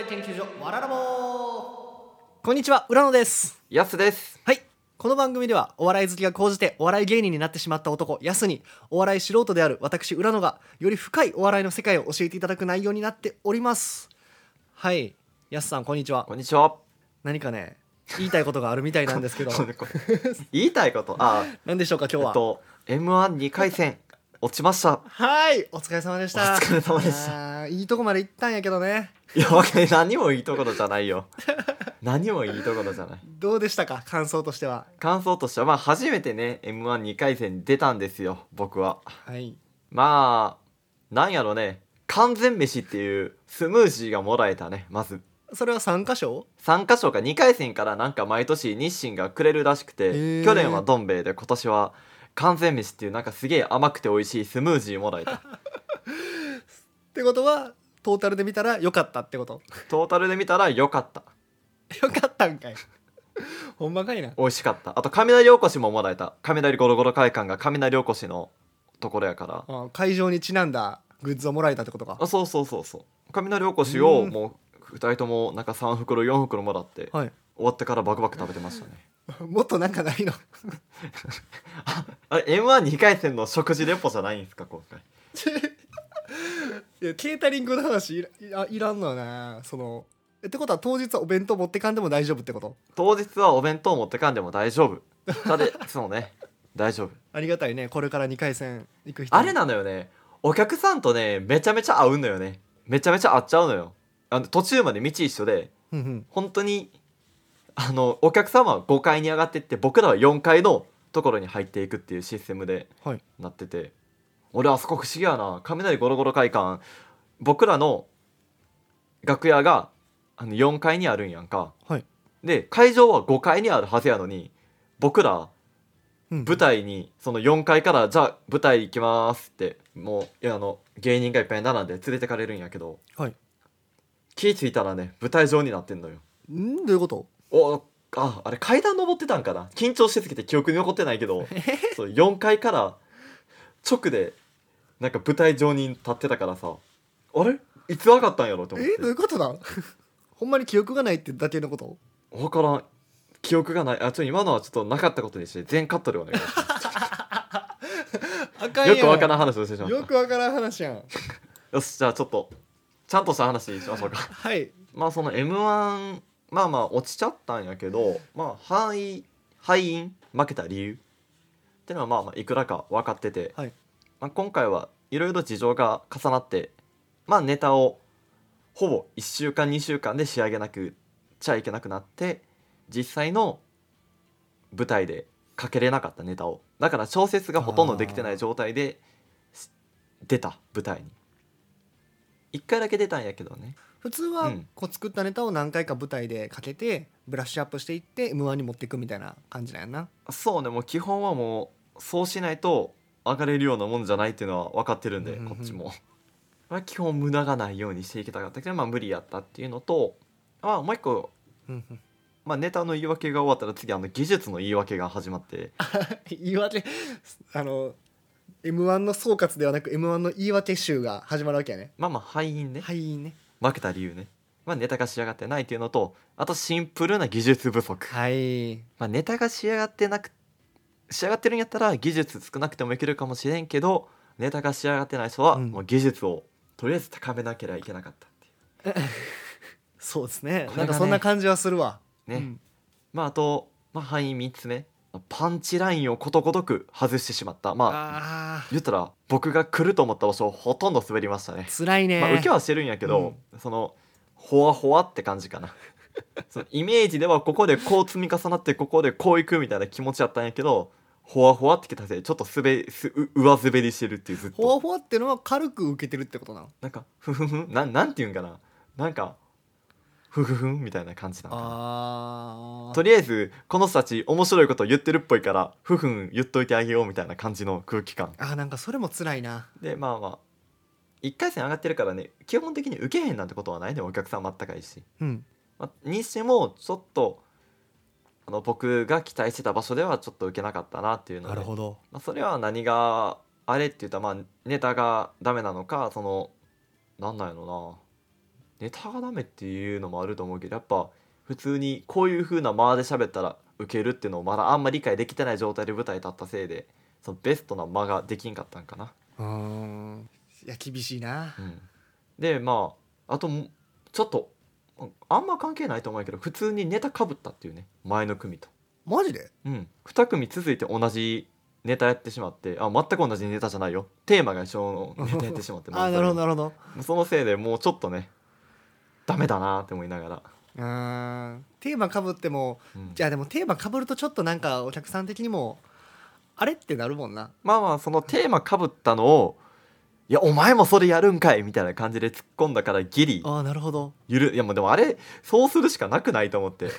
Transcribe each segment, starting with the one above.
笑い研究所わららぼこんにちは浦野です。やすです。はい。この番組ではお笑い好きが高じてお笑い芸人になってしまった男やすにお笑い素人である私浦野がより深いお笑いの世界を教えていただく内容になっております。はい。やすさんこんにちは。こんにちは。何かね言いたいことがあるみたいなんですけど。言いたいこと？あ 何でしょうか今日は、えっと m 1 2回戦落ちました。はいお疲れ様でした。お疲れ様でした。いいとこまで行ったんやけどね。いや何もいいところじゃないよ。何もいいところじゃない。どうでしたか？感想としては。感想としてはまあ初めてね m 1 2回戦に出たんですよ僕は。はい。まあなんやろね。完全飯っていうスムージーがもらえたねまず。それは3箇所？3箇所か2回戦からなんか毎年日清がくれるらしくて去年はどん兵衛で今年は完全飯っていうなんかすげえ甘くて美味しいスムージーもらえた。ってことはトータルで見たら良かったってこと？トータルで見たら良かった。良かったんかい。ほんまかいな。美味しかった。あと雷おこしももらえた。雷ゴロゴロ会館が雷おこしのところやから。あ会場にちなんだグッズをもらえたってことか。あそうそうそうそう。雷おこしをうん。もう2人ともなんか3袋4袋もらってはい。終わってからバクバク食べてましたね もっとなんかないの？あれ m 1 2回戦の食事レポじゃないんですか今回？いやケータリングの話いらいいらんのよなそのえってことは当日はお弁当持ってかんでも大丈夫ってこと？当日はお弁当持ってかんでも大丈夫。ただそうね。大丈夫。ありがたいね。これから2回戦行く人。あれなのよね。お客さんとねめちゃめちゃ合うのよね。めちゃめちゃ合っちゃうのよ。あの途中まで道一緒で。本当にあのお客様は5階に上がってって僕らは4階のところに入っていくっていうシステムではい。なってて俺あそこ不思議やな。雷ゴロゴロ会館。僕らの楽屋があの4階にあるんやんか。はい。で会場は5階にあるはずやのに僕らうん舞台にその4階から「じゃあ舞台行きます」ってもういやあの芸人がいっぱい並んで連れてかれるんやけどはい。気ぃ付いたらね舞台上になってんのよ。ん？どういうこと？おああれ階段登ってたんかな？緊張しすぎて記憶に残ってないけど そう4階から直でなんか舞台上に立ってたからさあれ？いつ上がったんやろと思っえ？どういてうことだ ほんまに記憶がないってだけのこと？分からん。記憶がない。あちょっと今のはちょっとなかったことにして全カットでお願いします。よくわからん話をしてしまった。よくわからん話やん。よしじゃあちょっとちゃんとした話しましょうか。はい。まあその m 1まあまあ落ちちゃったんやけどまあ敗敗因負けた理由っていうのはまあまあいくらか分かってて、はい。まあ、今回はいろいろ事情が重なってまあネタをほぼ1週間2週間で仕上げなくちゃいけなくなって実際の舞台でかけれなかったネタを。だから調節がほとんどできてない状態でし出た舞台に。1回だけ出たんやけどね普通はうん。こう作ったネタを何回か舞台でかけてブラッシュアップしていって m 1に持っていくみたいな感じなんやな。そうね。もう基本はもうそうしないと上がれるようなもんじゃないっていうのは分かってるんで、うんうんうん。こっちも、まあ、基本無駄がないようにしていきたかったけどまあ無理やったっていうのとまあもう一個、うんうん。まあ、ネタの言い訳が終わったら次あの技術の言い訳が始まって。言い訳あの m 1の総括ではなく m 1の言い訳集が始まるわけやね。まあまあ敗因ね、はいいいね負けた理由ね、まあ、ネタが仕上がってないっていうのとあとシンプルな技術不足、はい。まあ、ネタが仕上がってなく仕上がってるんやったら技術少なくてもいけるかもしれんけどネタが仕上がってない人はうん。もう技術をとりあえず高めなければいけなかったっていう。そうですね。ねなんかそんな感じはするわ。ね、うん。まああと、まあ、範囲3つ目パンチラインをことごとく外してしまった。まああ言ったら僕が来ると思った場所をほとんど滑りましたね。ー辛いね、まあ受けはしてるんやけど、そのほわほわって感じかな。そのイメージではここでこう積み重なってここでこういくみたいな気持ちやったんやけどほわほわってきたせいでちょっと滑すう上滑りしてるっていうずっほわとほわってのは軽く受けてるってことなの？なんかふふふなんなんていうんかな。なんかふふふんみたいな感じなのかな。あとりあえずこの人たち面白いこと言ってるっぽいからふふん言っといてあげようみたいな感じの空気感。あーなんかそれも辛いな。でまあまあ1回戦上がってるからね基本的に受けへんなんてことはない。ねお客さんもあったかいし、うん。まあ、にしてもちょっとあの僕が期待してた場所ではちょっと受けなかったなっていうのでなるほど。まあ、それは何があれって言ったらまあネタがダメなのかそのなんなんやろネタがダメっていうのもあると思うけどやっぱ普通にこういう風な間で喋ったらウケるっていうのをまだあんま理解できてない状態で舞台立ったせいでそのベストな間ができんかったんかな。うん。いや厳しいな。うん、でまああともちょっとあんま関係ないと思うけど普通にネタかぶったっていうね。前の組と。マジで？うん、2組続いて同じネタやってしまってあ全く同じネタじゃないよ。テーマが一緒のネタやってしまって あーなるほどなるほど。そのせいでもうちょっとねダメだなって思いながら、うん。テーマかぶってもうん。じゃあでもテーマかぶるとちょっとなんかお客さん的にもあれってなるもんな。まあまあそのテーマかぶったのを「いやお前もそれやるんかい」みたいな感じで突っ込んだからギリ。ああなるほど。ゆるいやもうでもあれそうするしかなくないと思って。い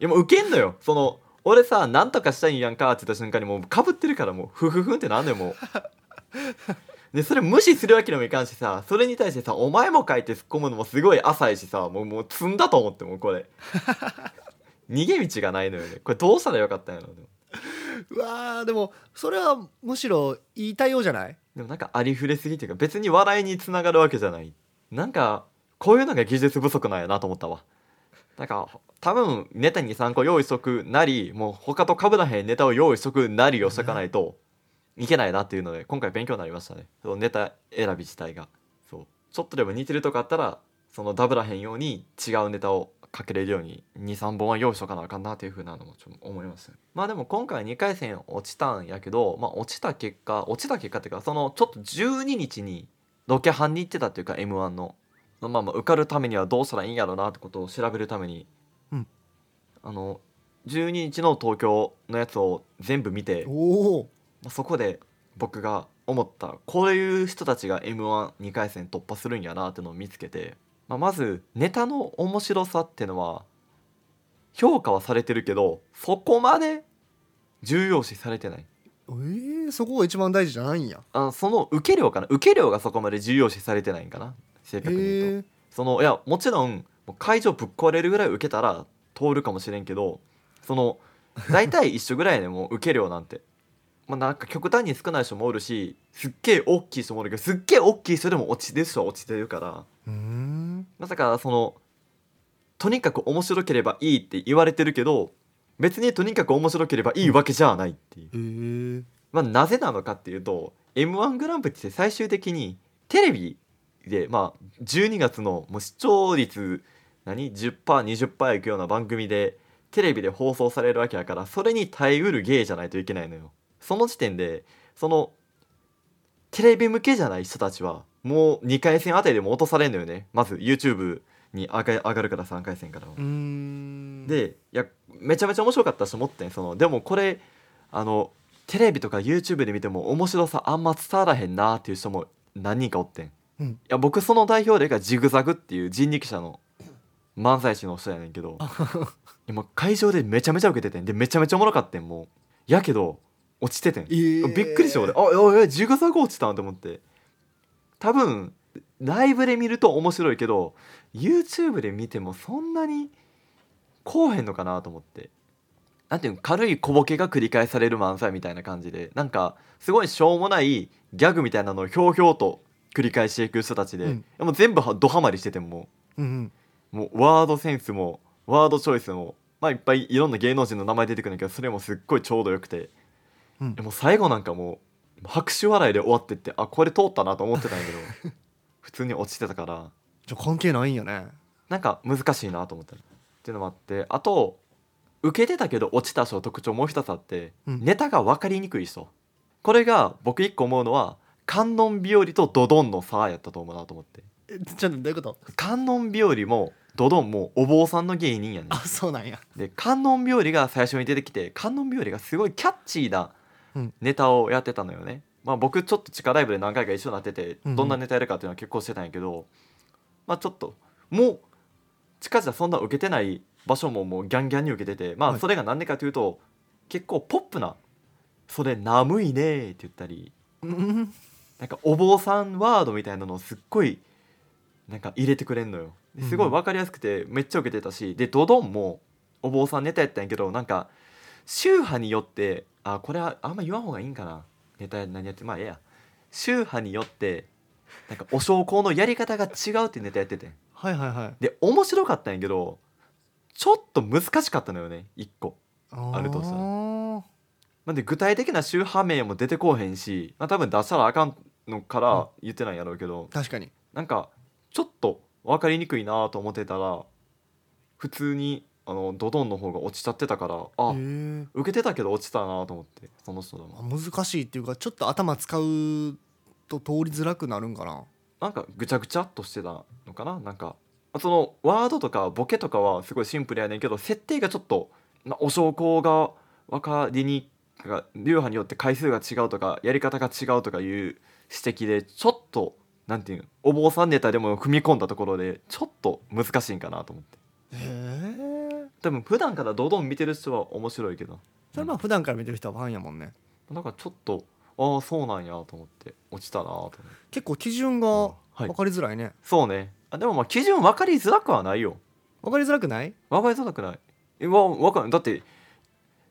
やもうウケんのよ。その俺さなんとかしたいんやんかって言った瞬間にもうかぶってるからもうフフフンってなんねんもう でそれ無視するわけにもいかんしさそれに対してさ「お前もかい」って突っ込むのもすごい浅いしさもうもう積んだと思ってもうこれ。逃げ道がないのよね。これどうしたらよかったんやろでもうわーでもそれはむしろ言いたいようじゃない？でもなんかありふれすぎっていうか別に笑いにつながるわけじゃない。なんかこういうのが技術不足なんやなと思ったわ。なんか多分ネタに3個用意しとくなりもう他と被らへんネタを用意しとくなりをしとかないといけないなっていうので今回勉強になりましたね。そのネタ選び自体が。そう。ちょっとでも似てるとこあったらそのダブらへんように違うネタをかけれるように23本は用意しとかなあかんなっていうふうなのもちょっと思いましたね。まあでも今回2回戦落ちたんやけどまあ落ちた結果落ちた結果っていうかそのちょっと12日にロケハンに行ってたっていうか m 1の。まあまあ受かるためにはどうしたらいいんやろうなってことを調べるために、うん。あの12日の東京のやつを全部見てそこで僕が思ったこういう人たちが m 1 2回戦突破するんやなっていうのを見つけて、まあ、まずネタの面白さっていうのは評価はされてるけどそこまで重要視されてない。えー、そこが一番大事じゃないんや。あその受け量かな。受け量がそこまで重要視されてないんかな。正へ確に言うと。えそのいやもちろん会場ぶっ壊れるぐらい受けたら通るかもしれんけどその大体一緒ぐらいでもう受け量なんて。まあ、なんか極端に少ない人もおるしすっげえ大きい人もおるけどすっげえ大きい人でも落ちてる人は落ちてるから。ん。まさかそのとにかく面白ければいいって言われてるけど別にとにかく面白ければいいわけじゃないっていう、へえまあ、なぜなのかっていうと m 1グランプリって最終的にテレビでまあ12月のもう視聴率何 10%20% いくような番組でテレビで放送されるわけやからそれに耐えうる芸じゃないといけないのよその時点でそのテレビ向けじゃない人たちはもう2回戦あたりでも落とされるのよね。まず YouTube に上が上がるから3回戦からはでいやめちゃめちゃ面白かったし思ってん。そのでもこれあのテレビとか YouTube で見ても面白さあんま伝わらへんなっていう人も何人かおってん。いうん。や僕その代表例がジグザグっていう人力車の漫才師の人やねんけど 今会場でめちゃめちゃ受けててん。でめちゃめちゃおもろかってんもう。やけど落ちててん。えー。びっくりして俺。ああえジグザグ落ちたんと思って。多分ライブで見ると面白いけど YouTube で見てもそんなにこうへんのかなと思って。なんていうの軽い小ボケが繰り返される漫才みたいな感じで。なんかすごいしょうもないギャグみたいなのをひょうひょうと繰り返していく人たちで、うん。もう全部はドハマりしててもうんうん。もうワードセンスもワードチョイスもまあいっぱいいろんな芸能人の名前出てくるんだけどそれもすっごいちょうどよくてうん。でも最後なんかもう拍手笑いで終わってってあこれ通ったなと思ってたんやけど 普通に落ちてたから。じゃあ関係ないんやね。なんか難しいなと思ったっていうのもあってあと受けてたけど落ちた人の特徴もう一つあって、うん。ネタが分かりにくい人。これが僕一個思うのは観音日和とドドンの差やったと思うなと思って。えちょっとどういうこと？観音日和もドドンもお坊さんの芸人やねん。あそうなんや。で観音日和が最初に出てきて観音日和がすごいキャッチーなうんネタをやってたのよね、まあ僕ちょっと地下ライブで何回か一緒になっててどんなネタやるかっていうのは結構してたんやけど、まあちょっともう地下じゃそんな受けてない場所ももうギャンギャンに受けててまはい。あそれが何でかというと結構ポップな「それ眠いね」って言ったりうん。なんかお坊さんワードみたいなのをすっごいなんか入れてくれんのよ。ですごい分かりやすくてめっちゃ受けてたしでドドンもお坊さんネタやったんやけどなんか宗派によってあこれはあんま言わん方がいいんかな。ネタ何やってまあええや。宗派によってなんかお焼香のやり方が違うってネタやってて。はいはいはい。で面白かったんやけどちょっと難しかったのよね。一個。あるとしたら。らなんで具体的な宗派名も出てこうへんし、まあ、多分出したらあかんのから言ってないんやろうけど、確かに。なんかちょっと分かりにくいなと思ってたら普通にあのドドンの方が落ちちゃってたからあ、受けてたけど落ちたなと思ってその人だも難しいっていうかちょっと頭使うと通りづらくなるんかな。なんかぐちゃぐちゃっとしてたのかな？なんかそのワードとかボケとかはすごいシンプルやねんけど設定がちょっとなお証拠が分かりにが流派によって回数が違うとかやり方が違うとかいう指摘でちょっとなんていうのお坊さんネタでも踏み込んだところでちょっと難しいんかなと思って。へえ多分普段からドドン見てる人は面白いけど。それまあ普段から見てる人はファンやもんね。なんかちょっとああそうなんやと思って落ちたなと思って。結構基準がはい。分かりづらいね、そうね。あでもまあ基準分かりづらくはないよ。分かりづらくない？分かりづらくない。えわわかんだって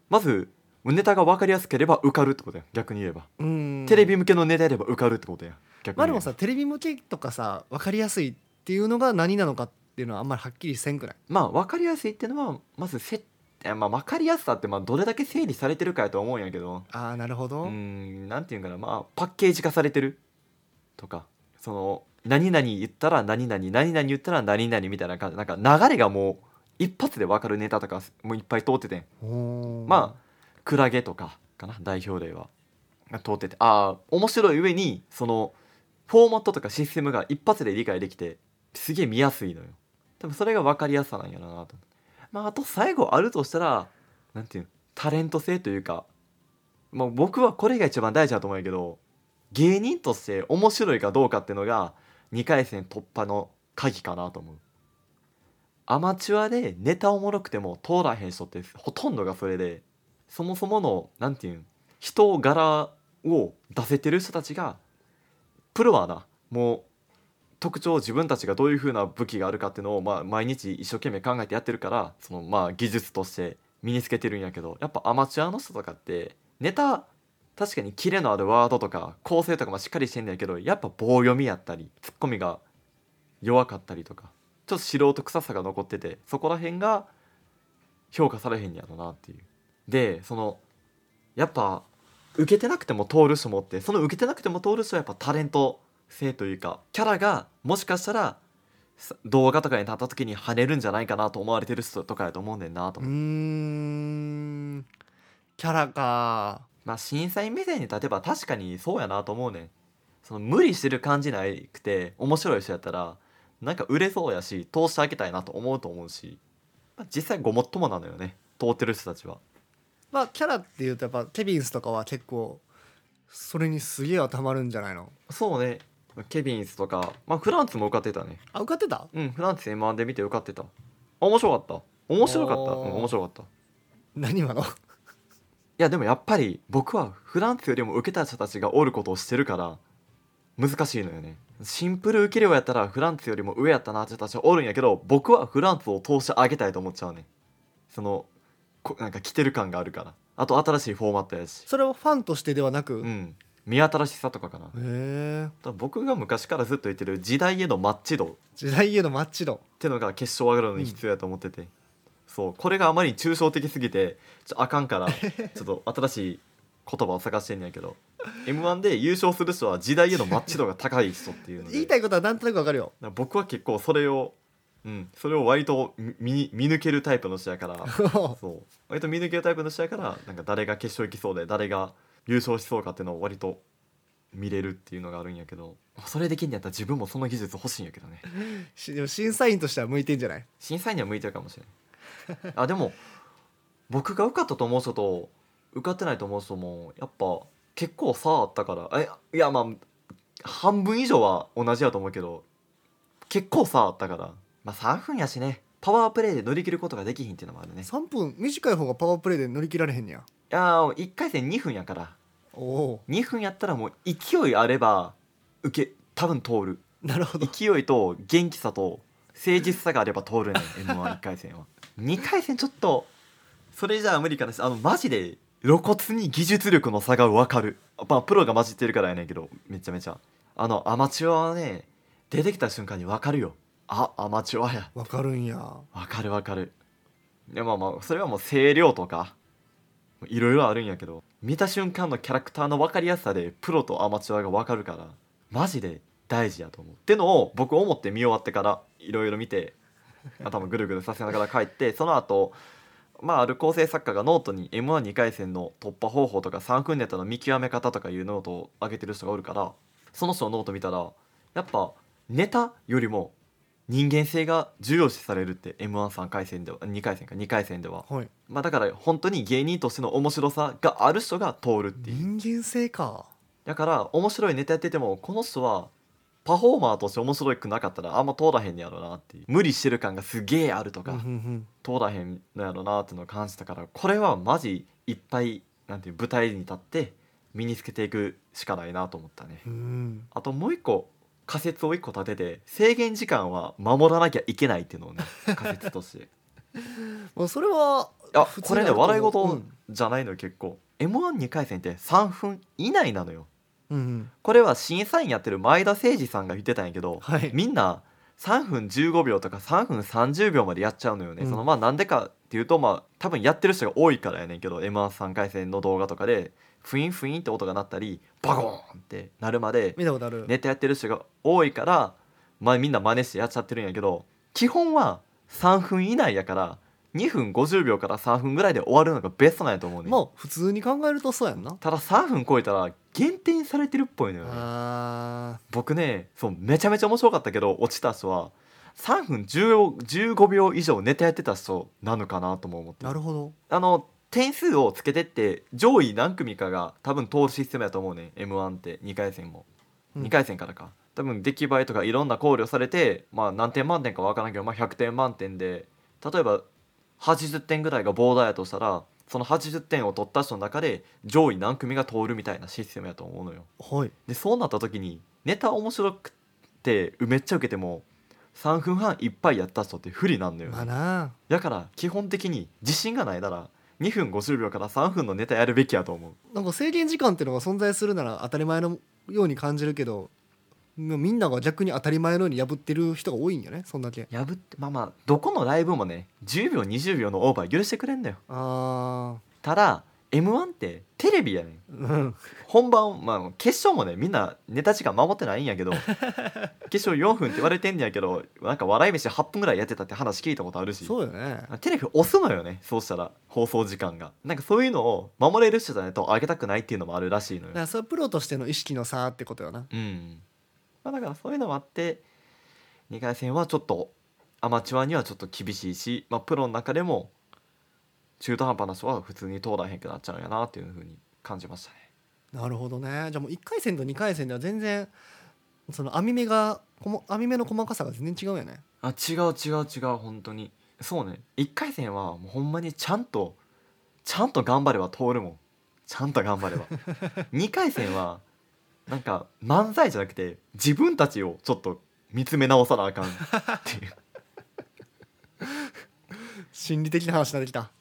まずネタが分かりやすければ受かるってことや逆に言えば、うん。テレビ向けのネタやれば受かるってことや逆にまあでもさテレビ向けとかさ分かりやすいっていうのが何なのかっていうのはあんまりはっきりせんくない？まあ分かりやすいっていうのはまずせえまあ分かりやすさってまあどれだけ整理されてるかやと思うんやけど。ああなるほど、うーんなんていうんかなまあパッケージ化されてる？とかその何々言ったら何々何々言ったら何々みたいな感じなんか流れがもう一発で分かるネタとかもういっぱい通っててまあクラゲとかかな代表例はが通っててああ面白い上にそのフォーマットとかシステムが一発で理解できてすげえ見やすいのよ多分それが分かりやすさなんやろなと。まああと最後あるとしたらなんていうのタレント性というかまあ僕はこれが一番大事だと思うんやけど芸人として面白いかどうかっていうのが2回戦突破の鍵かなと思う。アマチュアでネタおもろくても通らへん人ってほとんどがそれでそもそものなんていうん人柄を出せてる人たちがプロはなもう特徴を自分たちがどういう風な武器があるかっていうのを、まあ、毎日一生懸命考えてやってるからそのまあ技術として身につけてるんやけどやっぱアマチュアの人とかってネタ確かにキレのあるワードとか構成とかもしっかりしてんだけどやっぱ棒読みやったりツッコミが弱かったりとかちょっと素人臭さが残っててそこら辺が評価されへんやろなっていう。でそのやっぱ受けてなくても通る人もってその受けてなくても通る人はやっぱタレント性というかキャラがもしかしたらさ動画とかに立った時に跳ねるんじゃないかなと思われてる人とかやと思うねんなとうーん。キャラか。まあ審査員目線に立てば確かにそうやなと思うねん。その無理してる感じなくて面白い人やったらなんか売れそうやし通してあげたいなと思うと思うし、まあ、実際ごもっともなのよね。通ってる人たちは。まあキャラっていうとやっぱケビンスとかは結構それにすげえ当てはまるんじゃないの？そうねケビンスとか、まあ、フランツも受かってたね。あ受かってた？うんフランツ M1 で見て受かってた。面白かった。面白かった、うん、おー面白かった。い何今の？やでもやっぱり僕はフランツよりも受けた人たちがおることをしてるから難しいのよね。シンプル受け量やったらフランツよりも上やったなって人たちはおるんやけど僕はフランツを通してあげたいと思っちゃうね。そのこなんか来てる感があるから。あと新しいフォーマットやし。それをファンとしてではなく、へうん見新しさとかかな。だかえら僕が昔からずっと言ってる時代へのマッチ度。っ時代へのマッチ度。てのが決勝上がるのに必要やと思ってて、そうこれがあまりに抽象的すぎてちょあかんから ちょっと新しい言葉を探してんねやけど。m 1で優勝する人は時代へのマッチ度が高い人っていうので。言いたいことはなんとなくわかるよ。僕は結構それをうんそれを割と見見抜けるタイプの人やから。そう。割と見抜けるタイプの人やからなんか誰が決勝行きそうで誰が優勝しそうかっていうのを割と見れるっていうのがあるんやけどそれできんのやったら自分もその技術欲しいんやけどね。しでも審査員としては向いてんじゃない？審査員には向いてるかもしれない あでも僕が受かったと思う人と受かってないと思う人もやっぱ結構差あったから。えいやまあ半分以上は同じやと思うけど結構差あったから。まあ3分やしね。パワープレイで乗り切ることができひんっていうのもあるね。い3分？短い方がパワープレイで乗り切られへんねややー1回戦2分やから。おお2分やったらもう勢いあれば受け多分通る。なるほど。勢いと元気さと誠実さがあれば通るねん m 1 1回戦は。2回戦ちょっとそれじゃあ無理かなしあのマジで露骨に技術力の差が分かる。まあプロが混じってるからやねんけどめちゃめちゃ。あのアマチュアはね出てきた瞬間に分かるよ。あアマチュアや。わかるんや。分かる分かる。でもまあそれはもう声量とかいろいろあるんやけど見た瞬間のキャラクターの分かりやすさでプロとアマチュアが分かるからマジで大事やと思う。ってのを僕思って見終わってからいろいろ見て頭ぐるぐるさせながら帰ってその後まあある構成作家がノートに m 1 2回戦の突破方法とか3分ネタの見極め方とかいうノートを上げてる人がおるからその人のノート見たらやっぱネタよりも人間性が重要視されるって m 1 3回戦では2回戦か2回戦では、はい。まあ、だから本当に芸人としての面白さがある人が通るっていう。人間性か。だから面白いネタやっててもこの人はパフォーマーとして面白くなかったらあんま通らへんねやろなっていう。無理してる感がすげえあるとか、うんうん通らへんのやろなっていうのを感じたからこれはマジいっぱいなんていう舞台に立って身につけていくしかないなと思ったね。あともう一個仮説を一個立てて制限時間は守らなきゃいけないっていうのをね 仮説として。もうそれはあこれね笑い事うん。じゃないのよ結構。m 1 2回戦って3分以内なのよ。うんうん。これは審査員やってる前田誠司さんが言ってたんやけど、はい。みんな3分15秒とか3分30秒までやっちゃうのよね、うん。そのまあなんでかっていうとまあ多分やってる人が多いからやねんけど m 1 3回戦の動画とかでフインフインって音が鳴ったりバコーンってなるまでネタやってる人が多いから、まあ、みんな真似してやっちゃってるんやけど基本は3分以内やから2分50秒から3分ぐらいで終わるのがベストなんやと思うねん。まあ普通に考えるとそうやんな。ただ3分超えたら減点されてるっぽいのよ。ねあ僕ねそうめちゃめちゃ面白かったけど落ちた人は3分10 15秒以上ネタやってた人なのかなとも思って。ーなるほど。あの点数をつけてって上位何組かが多分通るシステムやと思うね m 1って2回戦も、うん。2回戦からか。多分出来栄えとかいろんな考慮されてまあ何点満点か分からんけど、まあ、100点満点で例えば80点ぐらいがボーダーやとしたらその80点を取った人の中で上位何組が通るみたいなシステムやと思うのよ。はい。でそうなった時にネタ面白くてめっちゃ受けても3分半いっぱいやった人って不利なんだよね、まあな。だから基本的に自信がないなら2分50秒から3分のネタやるべきやと思う。なんか制限時間っていうのが存在するなら当たり前のように感じるけどまあみんなが逆に当たり前のように破ってる人が多いんよねそんだけ。破ってまあまあどこのライブもね10秒20秒のオーバー許してくれんだよ。あただ m 1ってテレビやねん。本番まあ決勝もねみんなネタ時間守ってないんやけど 決勝4分って言われてんねやけどなんか笑い飯8分ぐらいやってたって話聞いたことあるし。そうよね。テレビ押すのよねそうしたら放送時間が。なんかそういうのを守れる人じゃないと上げたくないっていうのもあるらしいのよ。だからそれはプロとしての意識の差ってことよな。うん、まあ、だからそういうのもあって2回戦はちょっとアマチュアにはちょっと厳しいし、まあ、プロの中でも中途半端な人は普通に通らへんくなっちゃうんやなっていうふうに感じましたね。なるほどね。じゃあもう1回戦と2回戦では全然その網目が網目の細かさが全然違うよね。あ違う違う違う本当に。そうね。1回戦はもうほんまにちゃんとちゃんと頑張れば通るもん。ちゃんと頑張れば。2回戦はなんか漫才じゃなくて自分たちをちょっと見つめ直さなあかんっていう 心理的な話になってきた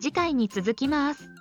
次回に続きます。